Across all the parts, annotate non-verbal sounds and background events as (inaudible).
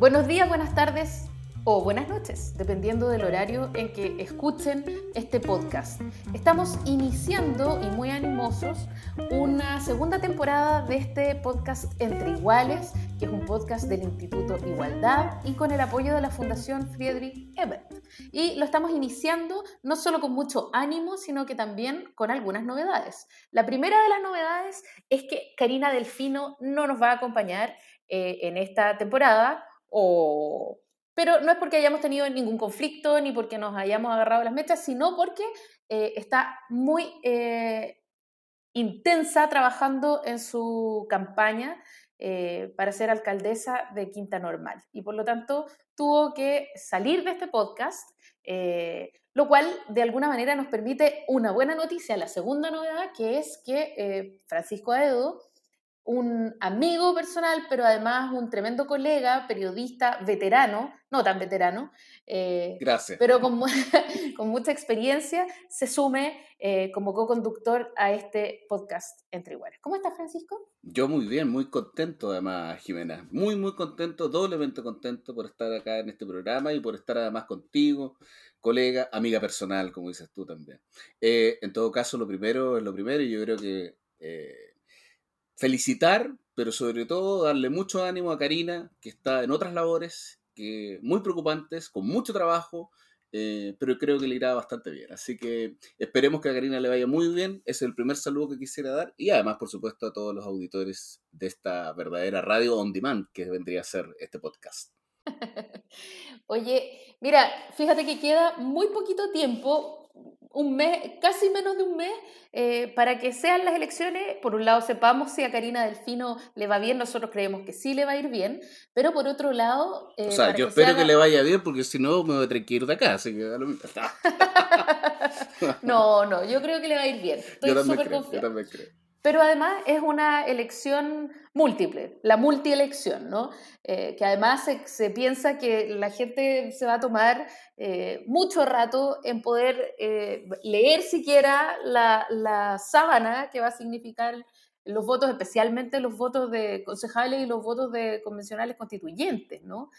Buenos días, buenas tardes o buenas noches, dependiendo del horario en que escuchen este podcast. Estamos iniciando y muy animosos una segunda temporada de este podcast Entre Iguales, que es un podcast del Instituto Igualdad y con el apoyo de la Fundación Friedrich Ebert. Y lo estamos iniciando no solo con mucho ánimo, sino que también con algunas novedades. La primera de las novedades es que Karina Delfino no nos va a acompañar eh, en esta temporada o... Pero no es porque hayamos tenido ningún conflicto ni porque nos hayamos agarrado las mechas, sino porque eh, está muy eh, intensa trabajando en su campaña eh, para ser alcaldesa de Quinta Normal. Y por lo tanto tuvo que salir de este podcast, lo cual de alguna manera nos permite una buena noticia, la segunda novedad, que es que Francisco Aedo un amigo personal, pero además un tremendo colega, periodista, veterano, no tan veterano, eh, Gracias. pero con, (laughs) con, mucha experiencia, se sume eh, como co-conductor a este podcast Entre Iguales. ¿Cómo estás, Francisco? Yo muy bien, muy contento además, Jimena. Muy, muy contento, doblemente contento por estar acá en este programa y por estar además contigo, colega, amiga personal, como dices tú también. Eh, en todo caso, lo primero es lo primero y yo creo que felicitar, pero sobre todo darle mucho ánimo a Karina, que está en otras labores que, muy preocupantes, con mucho trabajo, eh, pero creo que le irá bastante bien. Así que esperemos que a Karina le vaya muy bien. Es el primer saludo que quisiera dar. Y además, por supuesto, a todos los auditores de esta verdadera radio on demand que vendría a ser este podcast. (laughs) Oye, mira, fíjate que queda muy poquito tiempo un mes, casi menos de un mes, eh, para que sean las elecciones. Por un lado, sepamos si a Karina Delfino le va bien, nosotros creemos que sí le va a ir bien, pero por otro lado... Eh, o sea, yo espero que le vaya bien porque si no me voy a tener que ir de acá, así que (laughs) no, no, yo creo que le va a ir bien. Estoy súper confiada. Yo también creo. Pero además es una elección múltiple, la multielección, ¿no? Eh, que además se, piensa que la gente se va a tomar eh, mucho rato en poder eh, leer siquiera la, la, sábana que va a significar los votos, especialmente los votos de concejales y los votos de convencionales constituyentes, ¿no?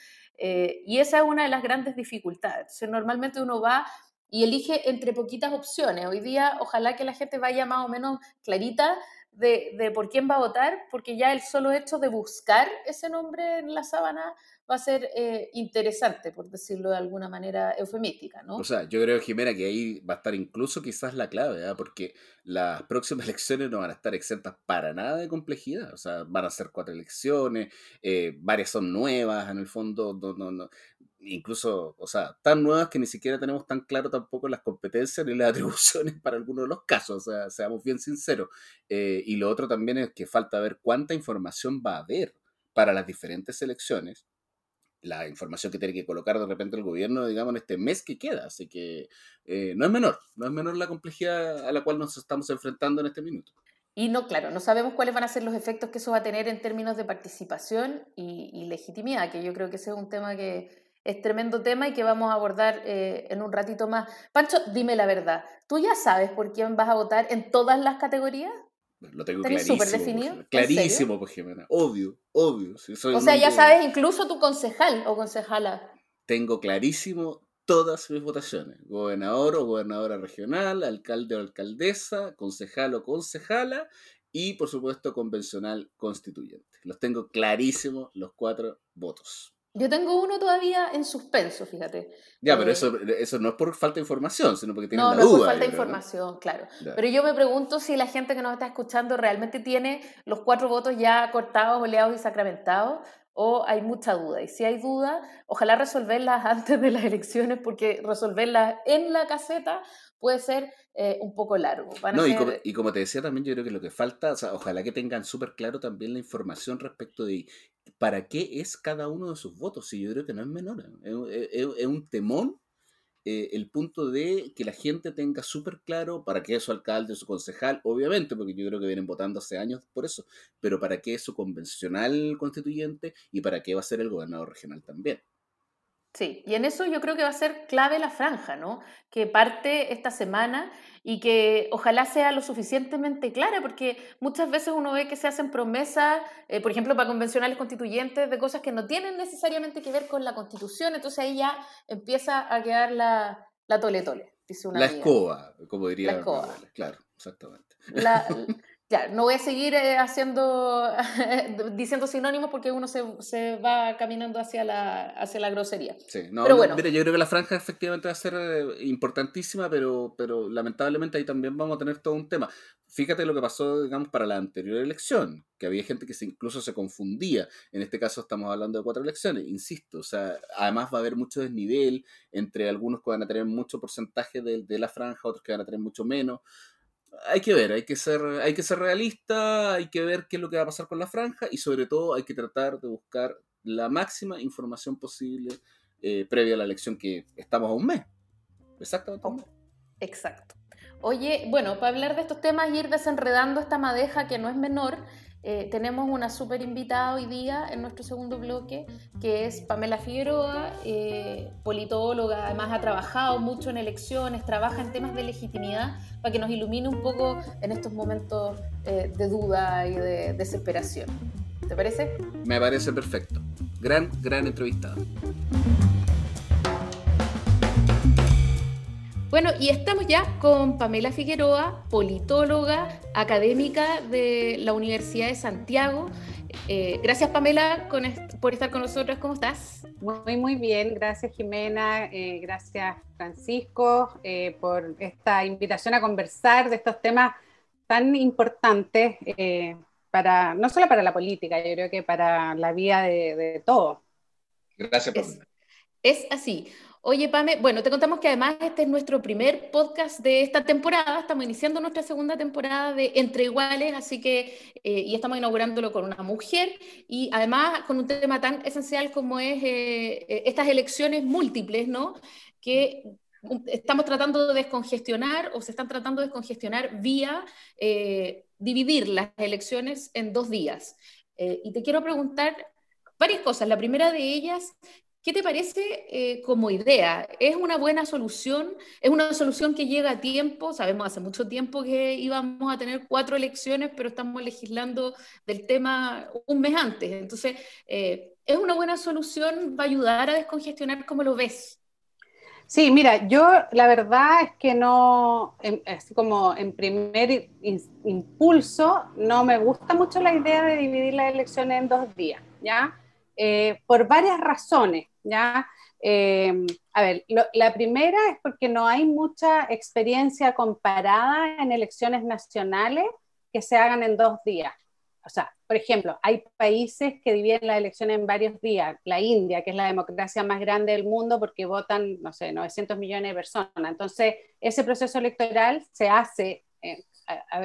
y esa es una de las grandes dificultades. normalmente uno va y elige entre poquitas opciones. Hoy día, ojalá que la gente vaya más o menos clarita de, de, por quién va a votar, porque ya el solo hecho de buscar ese nombre en la sábana va a ser eh, interesante, por decirlo de alguna manera eufemística, ¿no? O sea, yo creo, Jimena, que ahí va a estar incluso quizás la clave, ¿eh? porque las (laughs) próximas elecciones no van a estar exentas para nada de complejidad, o sea, van a ser cuatro elecciones, eh, varias son nuevas, en el fondo, no, no, no, incluso, o sea, tan nuevas que ni siquiera tenemos tan claro tampoco las competencias ni las (laughs) atribuciones para algunos de los casos, o sea, seamos bien sinceros. Eh, y lo otro también es que falta ver cuánta información va a haber para las diferentes elecciones, la información que tiene que colocar de repente el gobierno, digamos, en este mes que queda. Así que eh, no es menor, no es menor la complejidad a la cual nos estamos enfrentando en este minuto. Y no, claro, no sabemos cuáles van a ser los efectos que eso va a tener en términos de participación y, y legitimidad, que yo creo que ese es un tema que, es tremendo tema y que vamos a abordar eh, en un ratito más. Pancho, dime la verdad, ¿tú ya sabes por quién vas a votar en todas las categorías? Lo tengo clarísimo. súper definido? Clarísimo, pues Jimena. Obvio, obvio. o sea, ya sabes incluso tu concejal o concejala. Tengo clarísimo todas mis votaciones. Gobernador o gobernadora regional, alcalde o alcaldesa, concejal o concejala y, por supuesto, convencional constituyente. Los tengo clarísimos los cuatro votos. Yo tengo uno todavía en suspenso, fíjate. Ya, pero eh, eso, eso no es por falta de información, sino porque tienen no, la duda. No, no es por falta de información, claro. Pero yo me pregunto si la gente que nos está escuchando realmente tiene los cuatro votos ya cortados, oleados y sacramentados, o hay mucha duda. Y si hay duda, ojalá resolverlas (laughs) antes de las elecciones, porque resolverlas en la caseta puede ser eh, un poco largo. no, y, como, te decía también, yo creo que lo que falta, o sea, ojalá que tengan súper claro también la información respecto de para qué es cada uno de sus votos. Y yo creo que no es menor, es un temón eh, el punto de que la gente tenga súper claro para qué es su alcalde, su concejal, obviamente, porque yo creo que vienen votando hace años por eso, pero para qué es su convencional constituyente y para qué va a ser el gobernador regional también. Sí, y en eso yo creo que va a ser clave la franja, ¿no? Que parte esta semana y que ojalá sea lo suficientemente clara, porque muchas veces uno ve que se hacen promesas, eh, por ejemplo, para convencionales constituyentes, de cosas que no tienen necesariamente que ver con la constitución, entonces ahí ya empieza a quedar la, la tole tole, dice una La escoba, como diría. La escoba. Claro, exactamente. La, (laughs) Ya, no voy a seguir eh, haciendo, (laughs) diciendo sinónimos porque uno se, se, va caminando hacia la, hacia la grosería. Sí, no, pero bueno. mire, yo creo que la franja efectivamente va a ser eh, importantísima, pero, pero lamentablemente ahí también vamos a tener todo un tema. Fíjate lo que pasó, digamos, para la anterior elección, que había gente que se, incluso se confundía. En este caso estamos hablando de cuatro elecciones, insisto. O sea, además va a haber mucho desnivel entre algunos que van a tener mucho porcentaje de, de la franja, otros que van a tener mucho menos hay que ver, hay que ser, hay que ser realista, hay que ver qué es lo que va a pasar con la franja y sobre todo hay que tratar de buscar la máxima información posible eh, previa a la elección que estamos a un mes. Exactamente. Exacto. Oye, bueno, para hablar de estos temas y ir desenredando esta madeja que no es menor, eh, tenemos una súper invitada hoy día en nuestro segundo bloque, que es Pamela Figueroa, eh, politóloga, además ha trabajado mucho en elecciones, trabaja en temas de legitimidad, para que nos ilumine un poco en estos momentos eh, de duda y de desesperación. ¿Te parece? Me parece perfecto. Gran, gran entrevistada. Bueno, y estamos ya con Pamela Figueroa, politóloga, académica de la Universidad de Santiago. Eh, gracias Pamela por estar con nosotros. ¿Cómo estás? Muy, muy bien. Gracias Jimena. Eh, gracias Francisco eh, por esta invitación a conversar de estos temas tan importantes para no solo para la política, yo creo que para la vida de, de todos. Gracias, Pamela. es así. Oye, Pame, bueno, te contamos que además este es nuestro primer podcast de esta temporada. Estamos iniciando nuestra segunda temporada de Entre Iguales, así que, eh, y estamos inaugurándolo con una mujer y además con un tema tan esencial como es eh, eh, estas elecciones múltiples, ¿no? Que estamos tratando de descongestionar o se están tratando de descongestionar vía dividir las elecciones en dos días. y te quiero preguntar varias cosas. La primera de ellas ¿Qué te parece eh, como idea? ¿Es una buena solución? ¿Es una solución que llega a tiempo? Sabemos hace mucho tiempo que íbamos a tener cuatro elecciones, pero estamos legislando del tema un mes antes. Entonces, eh, ¿es una buena solución? ¿Va a ayudar a descongestionar? ¿Cómo lo ves? Sí, mira, yo la verdad es que no, así como en primer impulso, no me gusta mucho la idea de dividir las elecciones en dos días, ¿ya? Eh, por varias razones. ¿ya? Eh, a ver, la primera es porque no hay mucha experiencia comparada en elecciones nacionales que se hagan en dos días. O sea, por ejemplo, hay países que dividen las elecciones en varios días. La India, que es la democracia más grande del mundo porque votan, no sé, 900 millones de personas. Entonces, ese proceso electoral se hace, eh,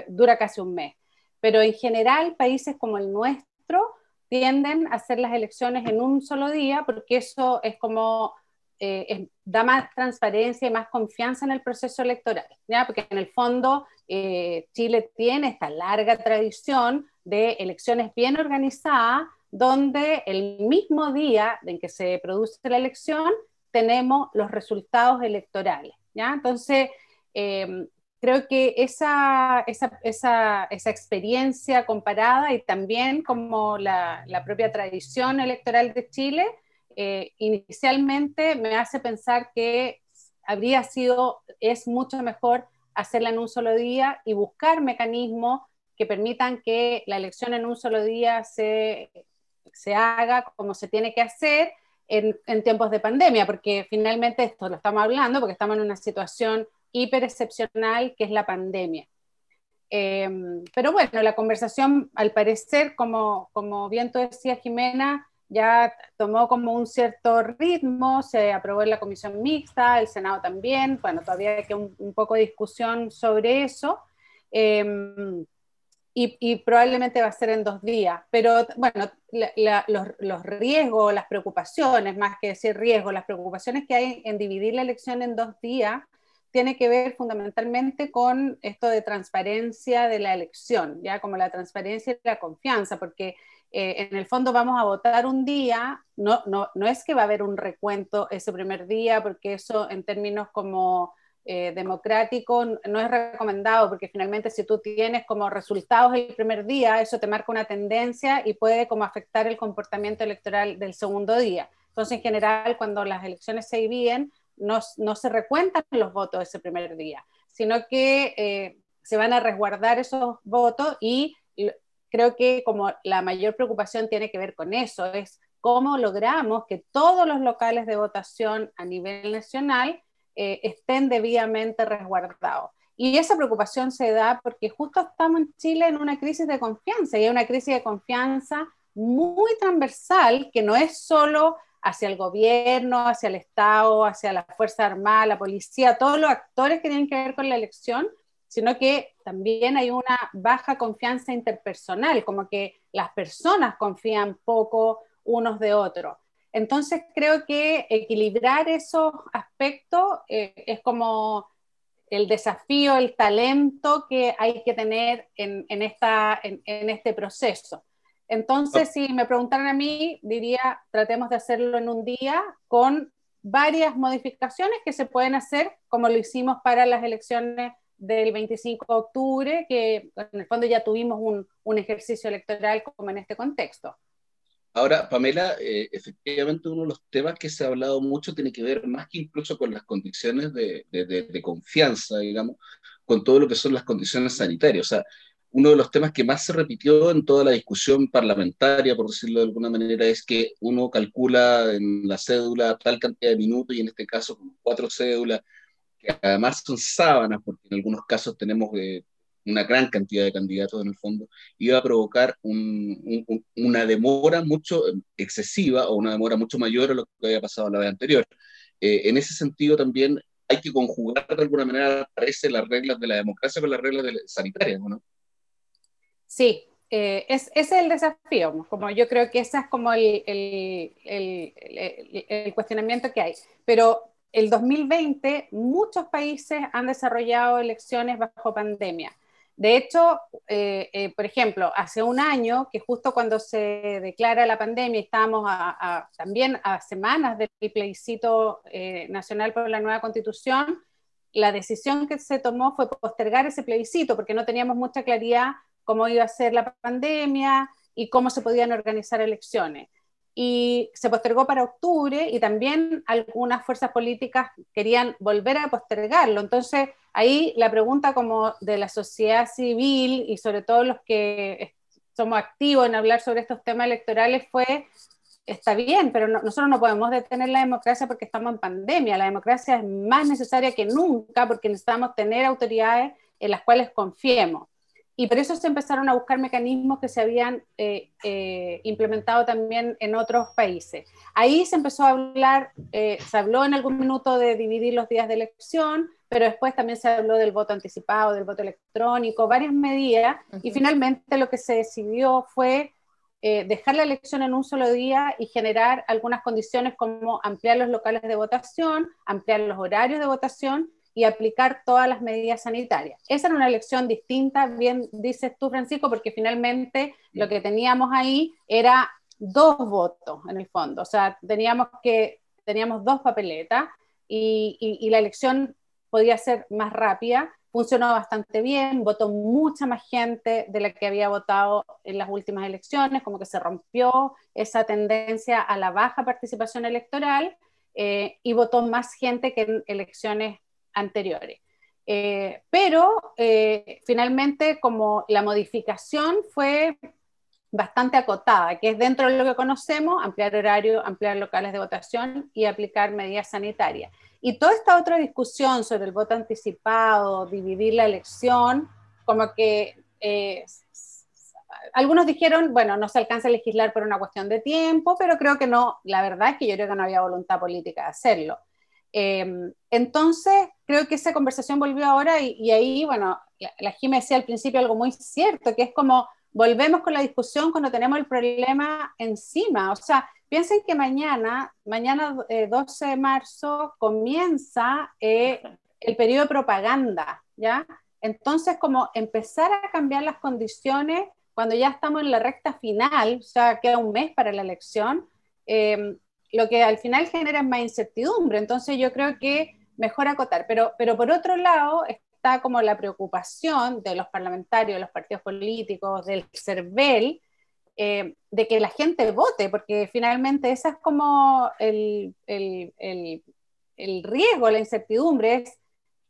dura casi un mes. Pero en general, países como el nuestro tienden a hacer las elecciones en un solo día porque eso es como eh, da más transparencia y más confianza en el proceso electoral, ¿ya? porque en el fondo eh, Chile tiene esta larga tradición de elecciones bien organizadas, donde el mismo día en que se produce la elección tenemos los resultados electorales. ¿ya? Entonces, eh, creo que esa, experiencia comparada y también como la, la propia tradición electoral de Chile, eh, inicialmente me hace pensar que habría sido, es mucho mejor hacerla en un solo día y buscar mecanismos que permitan que la elección en un solo día se, se haga como se tiene que hacer en, en tiempos de pandemia, porque finalmente esto lo estamos hablando, porque estamos en una situación hiper excepcional que es la pandemia. Em, pero bueno, la conversación, al parecer, como, como bien tú decías, Jimena, ya tomó como un cierto ritmo, se aprobó en la comisión mixta, el Senado también, bueno, todavía hay que un, poco de discusión sobre eso. Em, y, probablemente va a ser en dos días. Pero bueno, los, los, riesgos, las preocupaciones, más que decir riesgos, las preocupaciones que hay en dividir la elección en dos días, tiene que ver fundamentalmente con esto de transparencia de la elección, ya como la transparencia y la confianza, porque eh, en el fondo vamos a votar un día, no, no, no es que va a haber un recuento ese primer día, porque eso en términos como eh, democrático no es recomendado, porque finalmente si tú tienes como resultados el primer día, eso te marca una tendencia y puede como afectar el comportamiento electoral del segundo día. Entonces, en general, cuando las elecciones se dividen, no, se recuentan los votos ese primer día, sino que eh, se van a resguardar esos votos y creo que como la mayor preocupación tiene que ver con eso, es cómo logramos que todos los locales de votación a nivel nacional eh, estén debidamente resguardados. Y esa preocupación se da porque justo estamos en Chile en una crisis de confianza y una crisis de confianza muy transversal que no es solo hacia el gobierno, hacia el Estado, hacia la Fuerza Armada, la policía, todos los actores que tienen que ver con la elección, sino que también hay una baja confianza interpersonal, como que las personas confían poco unos de otros. Entonces creo que equilibrar esos aspectos eh, es como el desafío, el talento que hay que tener en, esta, en, este proceso. Entonces, si me preguntaran a mí, diría, tratemos de hacerlo en un día con varias modificaciones que se pueden hacer, como lo hicimos para las elecciones del 25 de octubre, que en el fondo ya tuvimos un, un ejercicio electoral como en este contexto. Ahora, Pamela, eh, efectivamente uno de los temas que se ha hablado mucho tiene que ver más que incluso con las condiciones de, de, de, confianza, digamos, con todo lo que son las condiciones sanitarias. O sea, uno de los temas que más se repitió en toda la discusión parlamentaria, por decirlo de alguna manera, es que uno calcula en la cédula tal cantidad de minutos y en este caso cuatro cédulas además son sábanas, porque en algunos casos tenemos eh, una gran cantidad de candidatos en el fondo, iba a provocar una demora mucho excesiva o una demora mucho mayor a lo que había pasado la vez anterior. Eh, en ese sentido también hay que conjugar de alguna manera, parece, las reglas de la democracia con las reglas de sanitarias, ¿no? Sí, es, ese es el desafío, como yo creo que ese es como el, el, el, cuestionamiento que hay. Pero el 2020 muchos países han desarrollado elecciones bajo pandemia. De hecho, eh, eh, por ejemplo, hace un año, que justo cuando se declara la pandemia, estábamos también a semanas del plebiscito eh, nacional por la nueva constitución, la decisión que se tomó fue postergar ese plebiscito porque no teníamos mucha claridad cómo iba a ser la pandemia y cómo se podían organizar elecciones y se postergó para octubre y también algunas fuerzas políticas querían volver a postergarlo. Entonces, ahí la pregunta como de la sociedad civil y sobre todo los que somos activos en hablar sobre estos temas electorales fue, está bien, pero nosotros no podemos detener la democracia porque estamos en pandemia. La democracia es más necesaria que nunca porque necesitamos tener autoridades en las cuales confiemos y por eso se empezaron a buscar mecanismos que se habían eh, eh, implementado también en otros países. Ahí se empezó a hablar, eh, se habló en algún minuto de dividir los días de elección, pero después también se habló del voto anticipado, del voto electrónico, varias medidas, y finalmente lo que se decidió fue dejar la elección en un solo día y generar algunas condiciones como ampliar los locales de votación, ampliar los horarios de votación y aplicar todas las medidas sanitarias. Esa era una elección distinta, bien dices tú, Francisco, porque finalmente lo que teníamos ahí era dos votos en el fondo, o sea, teníamos que teníamos dos papeletas y, y, la elección podía ser más rápida, funcionó bastante bien, votó mucha más gente de la que había votado en las últimas elecciones, como que se rompió esa tendencia a la baja participación electoral eh, y votó más gente que en elecciones anteriores. Eh, pero eh, finalmente como la modificación fue bastante acotada, que es dentro de lo que conocemos, ampliar horario, ampliar locales de votación y aplicar medidas sanitarias. Y toda esta otra discusión sobre el voto anticipado, dividir la elección, como que eh, algunos dijeron, bueno, no se alcanza a legislar por una cuestión de tiempo, pero creo que no, la verdad es que yo creo que no había voluntad política de hacerlo. Em, entonces, creo que esa conversación volvió ahora y, ahí, bueno, la, la decía al principio algo muy cierto, que es como volvemos con la discusión cuando tenemos el problema encima. O sea, piensen que mañana, mañana 12 eh, de marzo, comienza eh, el periodo de propaganda, ¿ya? Entonces, como empezar a cambiar las condiciones cuando ya estamos en la recta final, o sea, queda un mes para la elección, em, lo que al final genera más incertidumbre. Entonces, yo creo que mejor acotar. Pero, pero por otro lado, como la preocupación de los parlamentarios, de los partidos políticos, del CERVEL, eh, de que la gente vote, porque finalmente esa es como el, el, el, el, riesgo, la incertidumbre, es,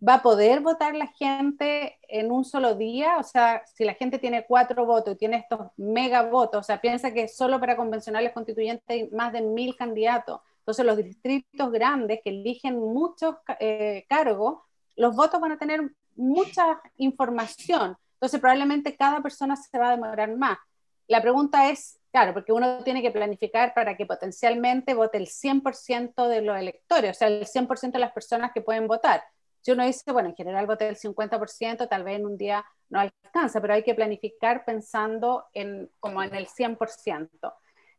¿va a poder votar la gente en un solo día? O sea, si la gente tiene cuatro votos y tiene estos mega votos, o sea, piensa que solo para convencionales constituyentes hay más de mil candidatos. Entonces, los distritos grandes que eligen muchos eh, cargos, los votos van a tener mucha información. Entonces, probablemente cada persona se va a demorar más. La pregunta es, claro, porque uno tiene que planificar para que potencialmente vote el 100% de los electores, o sea, el 100% de las personas que pueden votar. Si uno dice, bueno, en general vote el 50%, tal vez en un día no alcanza, pero hay que planificar pensando en, como en el 100%.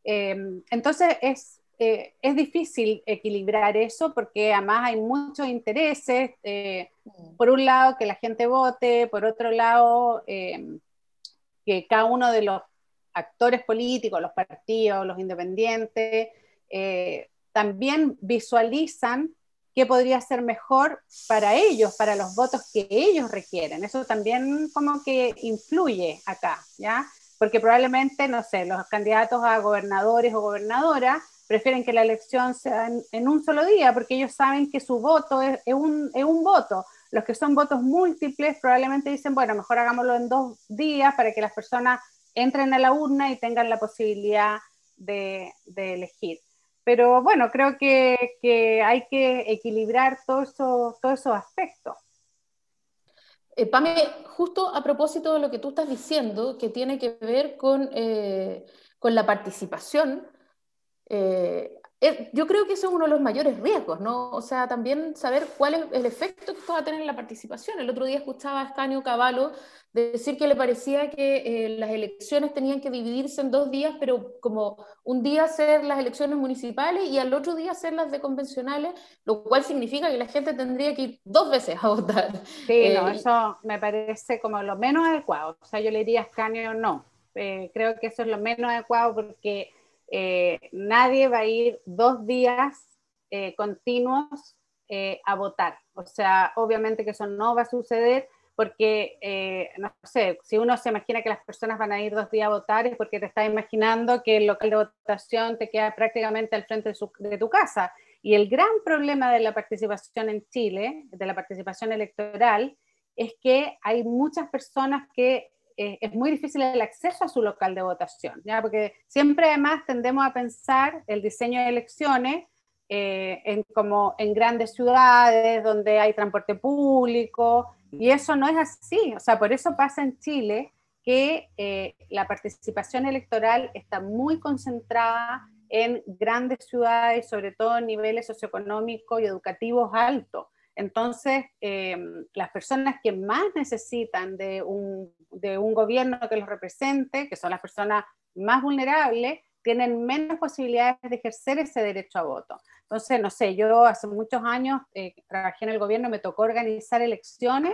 Eh, entonces, es, eh, es difícil equilibrar eso porque además hay muchos intereses. Eh, mm. por un lado, que la gente vote, por otro lado, eh, que cada uno de los actores políticos, los partidos, los independientes, también visualizan qué podría ser mejor para ellos, para los votos que ellos requieren. Eso también como que influye acá, ¿ya? Porque probablemente, no sé, los candidatos a gobernadores o gobernadoras prefieren que la elección sea en, un solo día, porque ellos saben que su voto es, un, voto. Los que son votos múltiples probablemente dicen, bueno, mejor hagámoslo en dos días para que las personas entren a la urna y tengan la posibilidad de elegir. Pero bueno, creo que, que hay que equilibrar todos eso, todo esos aspectos. Eh, Pame, justo a propósito de lo que tú estás diciendo, que tiene que ver con, eh, con la participación, eh, eh, yo creo que eso es uno de los mayores riesgos, ¿no? O sea, también saber cuál es el efecto que esto va a tener en la participación. El otro día escuchaba a Escanio Cavallo decir que le parecía que eh, las elecciones tenían que dividirse en dos días, pero como un día hacer las elecciones municipales y al otro día hacer las de convencionales, lo cual significa que la gente tendría que ir dos veces a votar. Sí, no, eso me parece como lo menos adecuado. O sea, yo le diría a Escanio no. creo que eso es lo menos adecuado porque eh, nadie va a ir dos días eh, continuos eh, a votar. O sea, obviamente que eso no va a suceder porque, no sé, si uno se imagina que las personas van a ir dos días a votar es porque te estás imaginando que el local de votación te queda prácticamente al frente de tu casa. Y el gran problema de la participación en Chile, de la participación electoral, es que hay muchas personas que eh, es muy difícil el acceso a su local de votación, ¿ya? porque siempre además tendemos a pensar el diseño de elecciones eh, en, como en grandes ciudades donde hay transporte público, y eso no es así, o sea, por eso pasa en Chile que eh, la participación electoral está muy concentrada en grandes ciudades, sobre todo en niveles socioeconómicos y educativos altos. Entonces, las personas que más necesitan de un de un gobierno que los represente, que son las personas más vulnerables, tienen menos posibilidades de ejercer ese derecho a voto. Entonces, no sé, yo hace muchos años eh, trabajé en el gobierno, me tocó organizar elecciones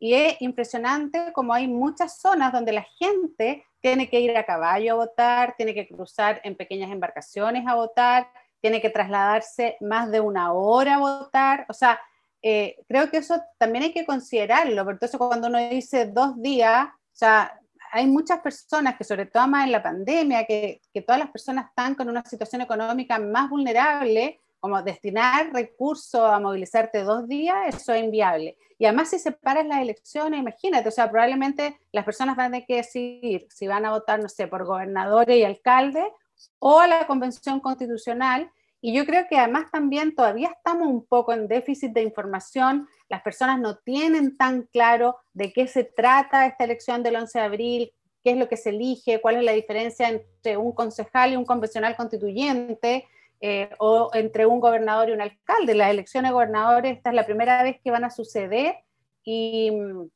y es impresionante como hay muchas zonas donde la gente tiene que ir a caballo a votar, tiene que cruzar en pequeñas embarcaciones a votar, tiene que trasladarse más de una hora a votar. O sea, eh, creo que eso también hay que considerarlo, porque entonces cuando uno dice dos días, o sea, hay muchas personas que sobre todo más en la pandemia, que, que todas las personas están con una situación económica más vulnerable, como destinar recursos a movilizarte dos días, eso es inviable. Y además si separas las elecciones, imagínate, o sea, probablemente las personas van a tener que decidir si van a votar, no sé, por gobernadores y alcaldes o a la convención constitucional, y yo creo que además también todavía estamos un poco en déficit de información, las personas no tienen tan claro de qué se trata esta elección del 11 de abril, qué es lo que se elige, cuál es la diferencia entre un concejal y un convencional constituyente, eh, o entre un gobernador y un alcalde. Las elecciones de gobernadores, esta es la primera vez que van a suceder y mm,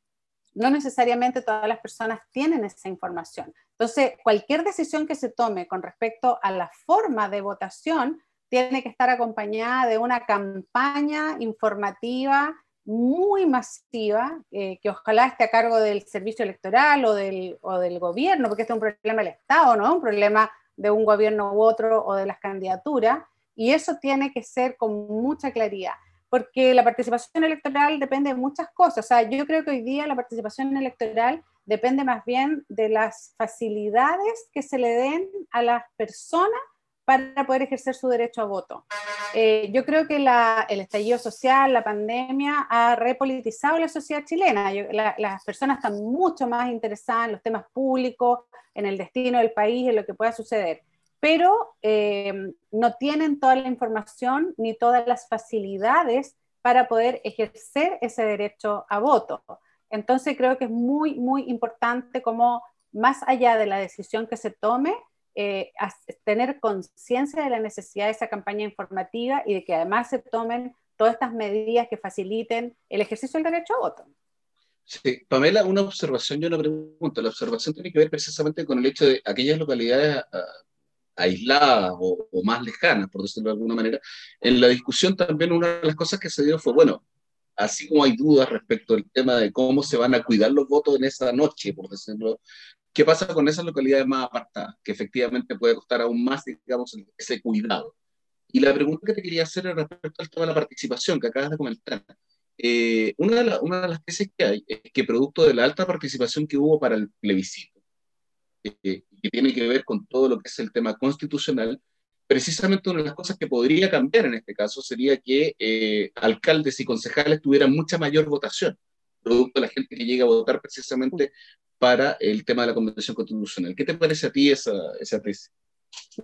no necesariamente todas las personas tienen esa información. Entonces, cualquier decisión que se tome con respecto a la forma de votación tiene que estar acompañada de una campaña informativa muy masiva, eh, que ojalá esté a cargo del servicio electoral o del, o del gobierno, porque este es un problema del Estado, ¿no? Un problema de un gobierno u otro o de las candidaturas, y eso tiene que ser con mucha claridad, porque la participación electoral depende de muchas cosas. O sea, yo creo que hoy día la participación electoral depende más bien de las facilidades que se le den a las personas para poder ejercer su derecho a voto. Eh, yo creo que el estallido social, la pandemia, ha repolitizado la sociedad chilena. las personas están mucho más interesadas en los temas públicos, en el destino del país, en lo que pueda suceder, pero eh, no tienen toda la información ni todas las facilidades para poder ejercer ese derecho a voto. Entonces creo que es muy, muy importante como más allá de la decisión que se tome, eh, tener conciencia de la necesidad de esa campaña informativa y de que además se tomen todas estas medidas que faciliten el ejercicio del derecho a voto. Sí, Pamela, una observación y una pregunta. La observación tiene que ver precisamente con el hecho de aquellas localidades ah, aisladas o, o, más lejanas, por decirlo de alguna manera. En la discusión también una de las cosas que se dio fue, bueno, así como hay dudas respecto al tema de cómo se van a cuidar los votos en esa noche, por decirlo ¿Qué pasa con esas localidades más apartadas? Que efectivamente puede costar aún más, digamos, ese cuidado. Y la pregunta que te quería hacer es respecto al tema de la participación que acabas de comentar. Eh, una, de una, de las tesis que hay es que producto de la alta participación que hubo para el plebiscito, eh, que tiene que ver con todo lo que es el tema constitucional, precisamente una de las cosas que podría cambiar en este caso sería que eh, alcaldes y concejales tuvieran mucha mayor votación, producto de la gente que llega a votar precisamente para el tema de la Convención Constitucional. ¿Qué te parece a ti esa, esa tesis?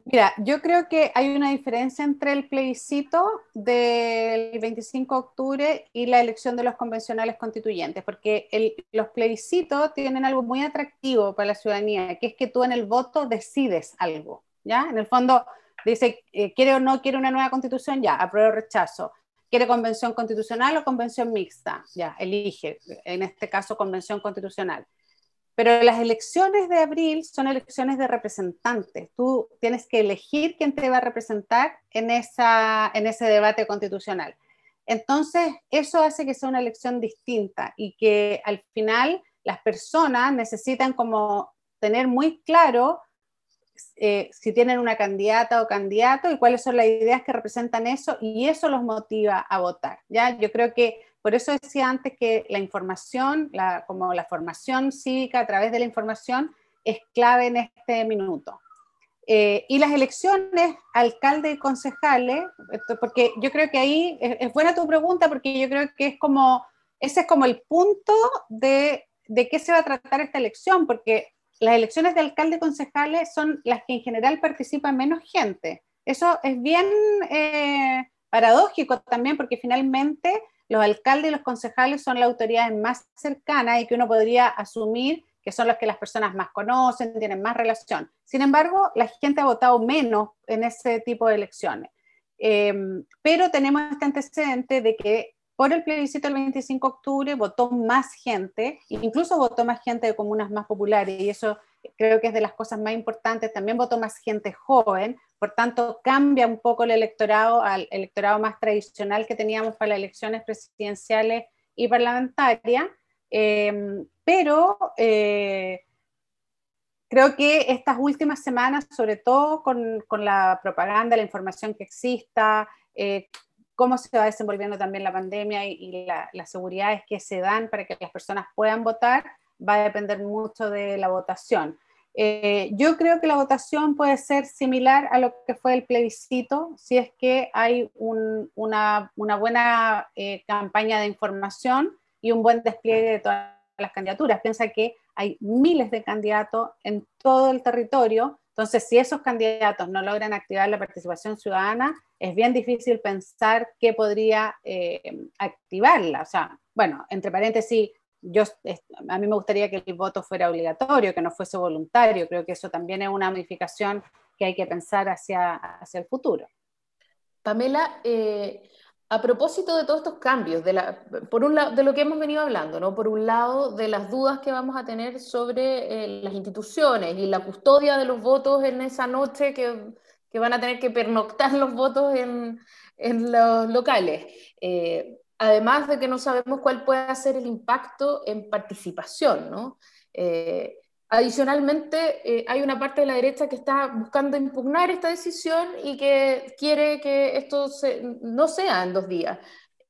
Mira, yo creo que hay una diferencia entre el plebiscito del 25 de octubre y la elección de los convencionales constituyentes, porque el, los plebiscitos tienen algo muy atractivo para la ciudadanía, que es que tú en el voto decides algo, ¿ya? En el fondo dice, eh, ¿quiere o no quiere una nueva constitución? Ya, apruebo o rechazo. ¿Quiere convención constitucional o convención mixta? Ya, elige, en este caso convención constitucional. Pero las elecciones de abril son elecciones de representantes. Tú tienes que elegir quién te va a representar en, esa, en ese debate constitucional. Entonces, eso hace que sea una elección distinta y que al final las personas necesitan como tener muy claro eh, si tienen una candidata o candidato y cuáles son las ideas que representan eso y eso los motiva a votar. ¿ya? Yo creo que por eso decía antes que la información, como la formación cívica a través de la información, es clave en este minuto. Eh, y las elecciones, alcalde y concejales, porque yo creo que ahí es, buena tu pregunta, porque yo creo que es como, ese es como el punto de, de qué se va a tratar esta elección, porque las elecciones de alcalde y concejales son las que en general participa menos gente. Eso es bien eh, paradójico también, porque finalmente los alcaldes y los concejales son las autoridades más cercanas y que uno podría asumir que son los que las personas más conocen, tienen más relación. Sin embargo, la gente ha votado menos en ese tipo de elecciones. Em, pero tenemos este antecedente de que por el plebiscito del 25 de octubre votó más gente, incluso votó más gente de comunas más populares, y eso creo que es de las cosas más importantes. También votó más gente joven, por tanto, cambia un poco el electorado al electorado más tradicional que teníamos para las elecciones presidenciales y parlamentarias, em, pero eh, creo que estas últimas semanas, sobre todo con, la propaganda, la información que exista, eh, cómo se va desenvolviendo también la pandemia y, las seguridades que se dan para que las personas puedan votar, va a depender mucho de la votación. Eh, yo creo que la votación puede ser similar a lo que fue el plebiscito, si es que hay una, buena eh, campaña de información y un buen despliegue de todas las candidaturas. Piensa que hay miles de candidatos en todo el territorio, entonces si esos candidatos no logran activar la participación ciudadana, es bien difícil pensar qué podría eh, activarla. O sea, bueno, entre paréntesis, yo, a mí me gustaría que el voto fuera obligatorio, que no fuese voluntario. Creo que eso también es una modificación que hay que pensar hacia, hacia el futuro. Pamela, eh, a propósito de todos estos cambios, de, la, por un lado, de lo que hemos venido hablando, ¿no? por un lado, de las dudas que vamos a tener sobre eh, las instituciones y la custodia de los votos en esa noche que, que van a tener que pernoctar los votos en, en los locales. Eh, además de que no sabemos cuál puede ser el impacto en participación, ¿no? Eh, adicionalmente, eh, hay una parte de la derecha que está buscando impugnar esta decisión y que quiere que esto no sea en dos días.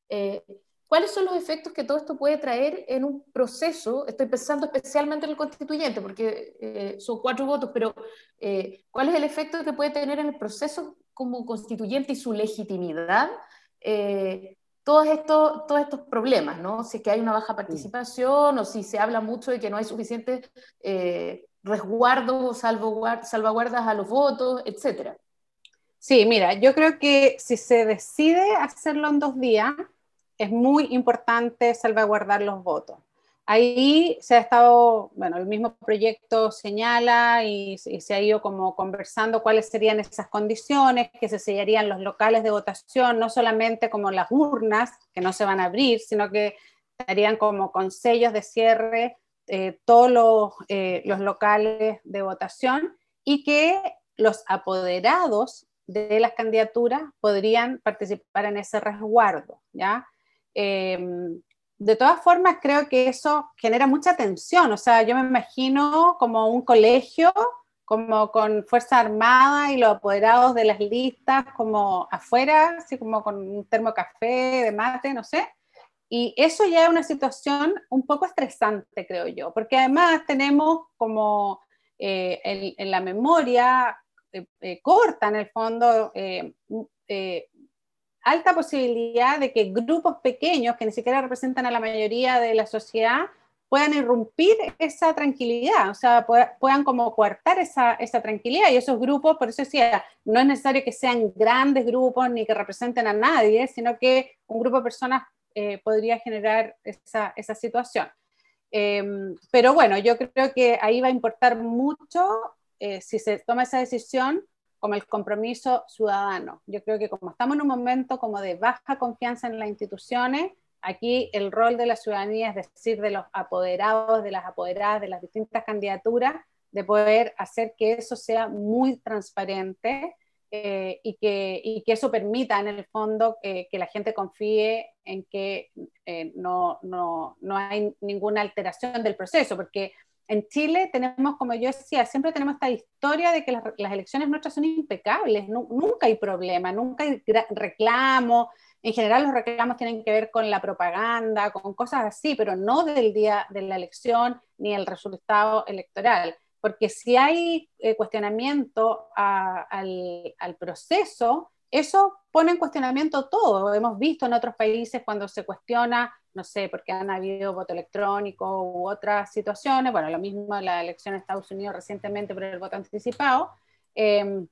Eh, ¿Cuáles son los efectos que todo esto puede traer en un proceso? Estoy pensando especialmente en el constituyente, porque son cuatro votos, pero ¿cuál es el efecto que puede tener en el proceso como constituyente y su legitimidad? Todos estos, todos estos problemas, ¿no? Si es que hay una baja participación o si se habla mucho de que no hay suficientes eh, resguardos o salvaguardas a los votos, etcétera. Sí, mira, yo creo que si se decide hacerlo en dos días, es muy importante salvaguardar los votos. Ahí se ha estado, bueno, el mismo proyecto señala y, se ha ido como conversando cuáles serían esas condiciones, que se sellarían los locales de votación, no solamente como las urnas, que no se van a abrir, sino que estarían como con sellos de cierre eh, todos los, eh, los locales de votación y que los apoderados de las candidaturas podrían participar en ese resguardo, ¿ya? Em, de todas formas, creo que eso genera mucha tensión. O sea, yo me imagino como un colegio, como con Fuerza Armada y los apoderados de las listas, como afuera, así como con un termo café, de mate, no sé. Y eso ya es una situación un poco estresante, creo yo, porque además tenemos como eh, en, la memoria eh, eh, corta, en el fondo, alta posibilidad de que grupos pequeños, que ni siquiera representan a la mayoría de la sociedad, puedan irrumpir esa tranquilidad, o sea, puedan como coartar esa, esa, tranquilidad. Y esos grupos, por eso decía, no es necesario que sean grandes grupos ni que representen a nadie, sino que un grupo de personas eh, podría generar esa, esa situación. Em, pero bueno, yo creo que ahí va a importar mucho eh, si se toma esa decisión como el compromiso ciudadano. Yo creo que como estamos en un momento como de baja confianza en las instituciones, aquí el rol de la ciudadanía, es decir, de los apoderados, de las apoderadas de las distintas candidaturas, de poder hacer que eso sea muy transparente eh, y, que, eso permita en el fondo que la gente confíe en que eh, no, no, no hay ninguna alteración del proceso, porque en Chile tenemos, como yo decía, siempre tenemos esta historia de que las, elecciones nuestras son impecables, nunca hay problema, nunca hay reclamo. En general los reclamos tienen que ver con la propaganda, con cosas así, pero no del día de la elección ni el resultado electoral. Porque si hay eh, cuestionamiento al, al proceso, eso pone en cuestionamiento todo. Hemos visto en otros países cuando se cuestiona no sé, porque han habido voto electrónico u otras situaciones, bueno, lo mismo la elección en Estados Unidos recientemente por el voto anticipado, em,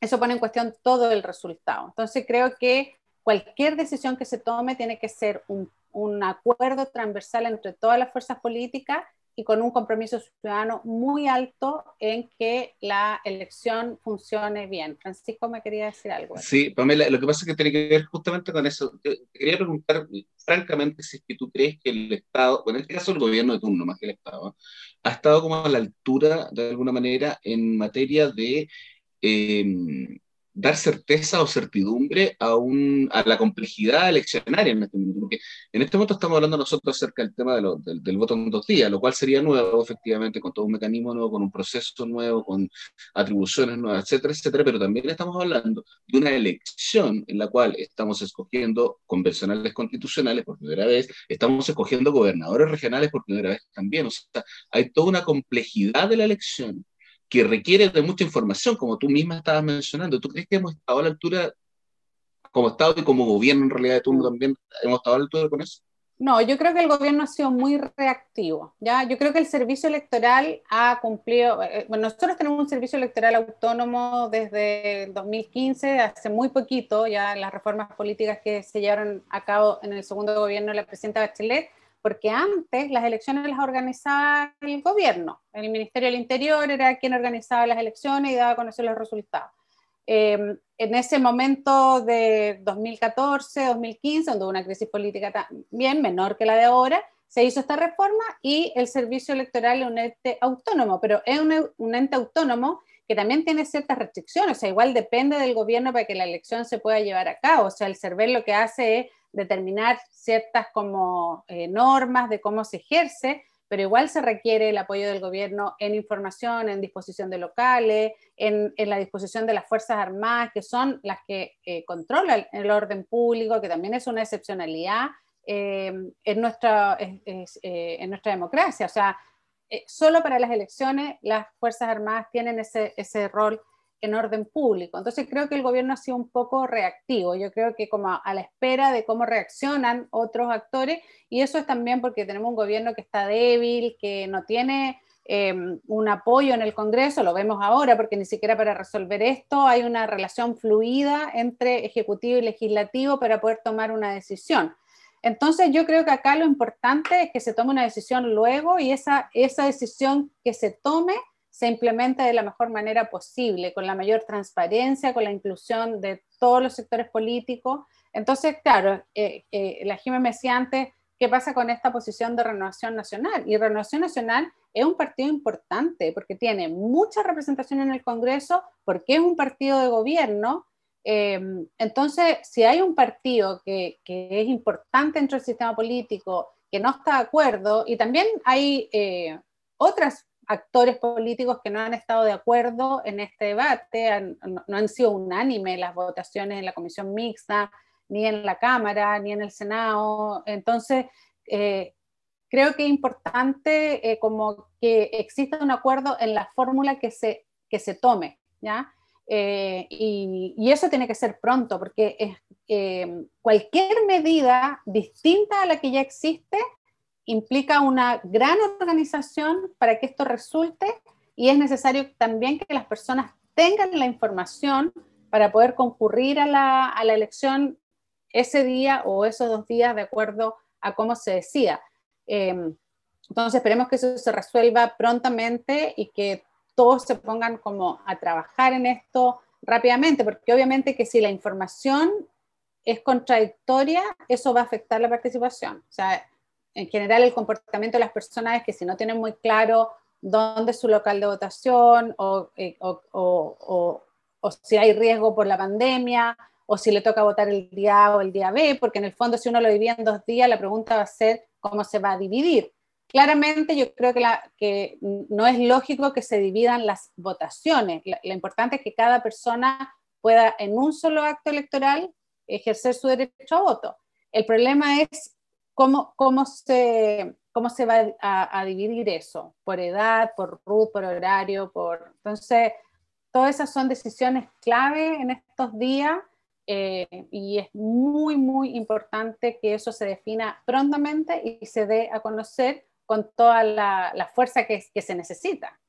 eso pone en cuestión todo el resultado. Entonces creo que cualquier decisión que se tome tiene que ser un, un acuerdo transversal entre todas las fuerzas políticas y con un compromiso ciudadano muy alto en que la elección funcione bien. Francisco me quería decir algo. Sí, Pamela, lo que pasa es que tiene que ver justamente con eso. te quería preguntar, francamente, si es que tú crees que el Estado, bueno, en este caso el gobierno de turno más que el Estado, ha estado como a la altura, de alguna manera, en materia de... Eh, dar certeza o certidumbre a, un, a la complejidad eleccionaria en este momento. Porque en este momento estamos hablando nosotros acerca del tema del, del, voto en dos días, lo cual sería nuevo, efectivamente, con todo un mecanismo nuevo, con un proceso nuevo, con atribuciones nuevas, etcétera, etcétera. Pero también estamos hablando de una elección en la cual estamos escogiendo convencionales constitucionales por primera vez, estamos escogiendo gobernadores regionales por primera vez también. O sea, hay toda una complejidad de la elección que requiere de mucha información, como tú misma estabas mencionando. ¿Tú crees que hemos estado a la altura, como Estado y como gobierno en realidad de turno también, hemos estado a la altura con eso? No, yo creo que el gobierno ha sido muy reactivo. ¿ya? Yo creo que el servicio electoral ha cumplido, eh, bueno, nosotros tenemos un servicio electoral autónomo desde el 2015, hace muy poquito, ya las reformas políticas que se llevaron a cabo en el segundo gobierno de la presidenta Bachelet porque antes las elecciones las organizaba el gobierno, el Ministerio del Interior era quien organizaba las elecciones y daba a conocer los resultados. Em, en ese momento de 2014, 2015, donde hubo una crisis política también menor que la de ahora, se hizo esta reforma y el servicio electoral es un ente autónomo, pero es un, un ente autónomo que también tiene ciertas restricciones, o sea, igual depende del gobierno para que la elección se pueda llevar a cabo, o sea, el CERVEL lo que hace es determinar ciertas como eh, normas de cómo se ejerce, pero igual se requiere el apoyo del gobierno en información, en disposición de locales, en, la disposición de las Fuerzas Armadas, que son las que eh, controlan el orden público, que también es una excepcionalidad eh, en, nuestra, democracia. O sea, solo para las elecciones las Fuerzas Armadas tienen ese, ese rol en orden público. Entonces creo que el gobierno ha sido un poco reactivo, yo creo que como a la espera de cómo reaccionan otros actores, y eso es también porque tenemos un gobierno que está débil, que no tiene eh, un apoyo en el Congreso, lo vemos ahora porque ni siquiera para resolver esto hay una relación fluida entre ejecutivo y legislativo para poder tomar una decisión. Entonces yo creo que acá lo importante es que se tome una decisión luego y esa, esa decisión que se tome se implemente de la mejor manera posible, con la mayor transparencia, con la inclusión de todos los sectores políticos. Entonces, claro, eh, eh, la Jiménez me decía antes, ¿qué pasa con esta posición de Renovación Nacional? Y Renovación Nacional es un partido importante porque tiene mucha representación en el Congreso, porque es un partido de gobierno. Em, entonces, si hay un partido que, que, es importante dentro del sistema político, que no está de acuerdo, y también hay eh, otras actores políticos que no han estado de acuerdo en este debate, no, han sido unánimes las votaciones en la comisión mixta, ni en la Cámara, ni en el Senado. Entonces, eh, creo que es importante eh, como que exista un acuerdo en la fórmula que se, que se tome, ¿ya? Eh, y, y, eso tiene que ser pronto, porque cualquier medida distinta a la que ya existe implica una gran organización para que esto resulte y es necesario también que las personas tengan la información para poder concurrir a la, elección ese día o esos dos días de acuerdo a cómo se decida. Em, entonces esperemos que eso se resuelva prontamente y que todos se pongan como a trabajar en esto rápidamente, porque obviamente que si la información es contradictoria, eso va a afectar la participación. O sea, en general el comportamiento de las personas es que si no tienen muy claro dónde es su local de votación eh, o, si hay riesgo por la pandemia o si le toca votar el día A o el día B, porque en el fondo si uno lo divide en dos días, la pregunta va a ser cómo se va a dividir. Claramente yo creo que, no es lógico que se dividan las votaciones. lo importante es que cada persona pueda en un solo acto electoral ejercer su derecho a voto. El problema es ¿Cómo, cómo, se, cómo se va a, dividir eso? ¿Por edad, por RUT, por horario? Por... Entonces, todas esas son decisiones clave en estos días eh, y es muy, muy importante que eso se defina prontamente y se dé a conocer con toda la, la fuerza que, que, se necesita.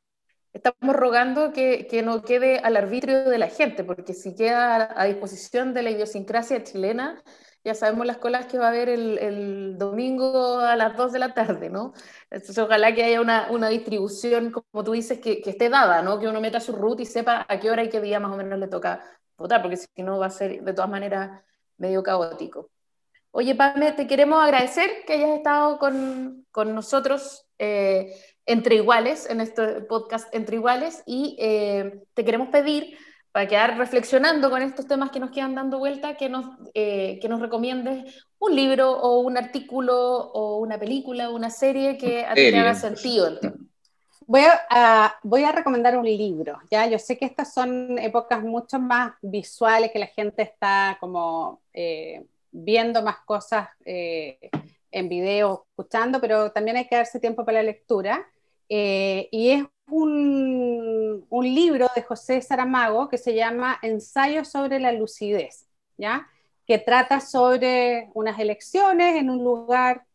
Estamos rogando que, que, no quede al arbitrio de la gente, porque si queda a disposición de la idiosincrasia chilena, ya sabemos las colas que va a haber el, domingo a las 2 de la tarde, ¿no? Ojalá que haya una, una distribución, como tú dices, que, que, esté dada, ¿no? Que uno meta su root y sepa a qué hora y qué día más o menos le toca votar, porque si no va a ser de todas maneras medio caótico. Oye, Pame, te queremos agradecer que hayas estado con, con nosotros eh, entre iguales, en este podcast entre iguales, y eh, te queremos pedir para quedar reflexionando con estos temas que nos quedan dando vuelta, que nos, eh, que nos recomiendes un libro o un artículo o una película o una serie que a ti te haga sentido. Voy a, voy a recomendar un libro, ¿ya? Yo sé que estas son épocas mucho más visuales, que la gente está como eh, viendo más cosas eh, en video, escuchando, pero también hay que darse tiempo para la lectura. y es un, libro de José Saramago que se llama Ensayo sobre la lucidez, ¿ya? que trata sobre unas elecciones en un lugar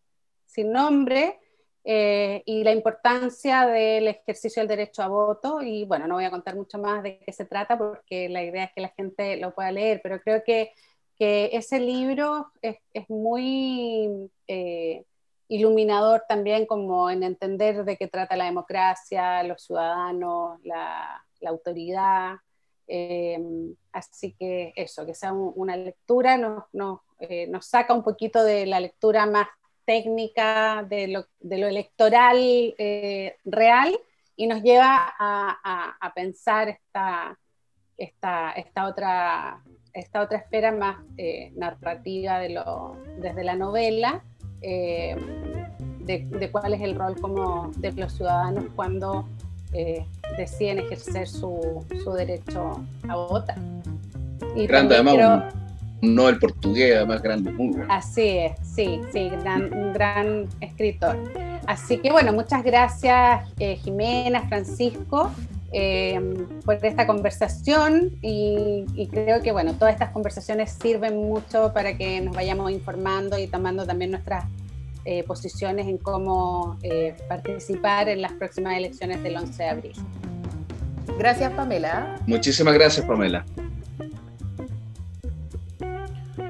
sin nombre eh, y la importancia del ejercicio del derecho a voto. Y bueno, no voy a contar mucho más de qué se trata porque la idea es que la gente lo pueda leer, pero creo que, que ese libro es, es muy... Eh, iluminador también como en entender de qué trata la democracia, los ciudadanos, la, autoridad. Eh, así que eso, que sea una lectura, nos, eh, nos, saca un poquito de la lectura más técnica, de lo, electoral eh, real y nos lleva a, a, pensar esta, esta, esta, otra, esta otra esfera más narrativa de lo, desde la novela eh, de, cuál es el rol como de los ciudadanos cuando eh, deciden ejercer su, su, derecho a votar. Y grande además, un, Nobel portugués más grande, muy Así es, sí, sí, gran, un gran escritor. Así que bueno, muchas gracias eh, Jimena, Francisco. Por esta conversación y, y, creo que bueno, todas estas conversaciones sirven mucho para que nos vayamos informando y tomando también nuestras eh, posiciones en cómo eh, participar en las próximas elecciones del 11 de abril. Gracias, Pamela. Muchísimas gracias, Pamela.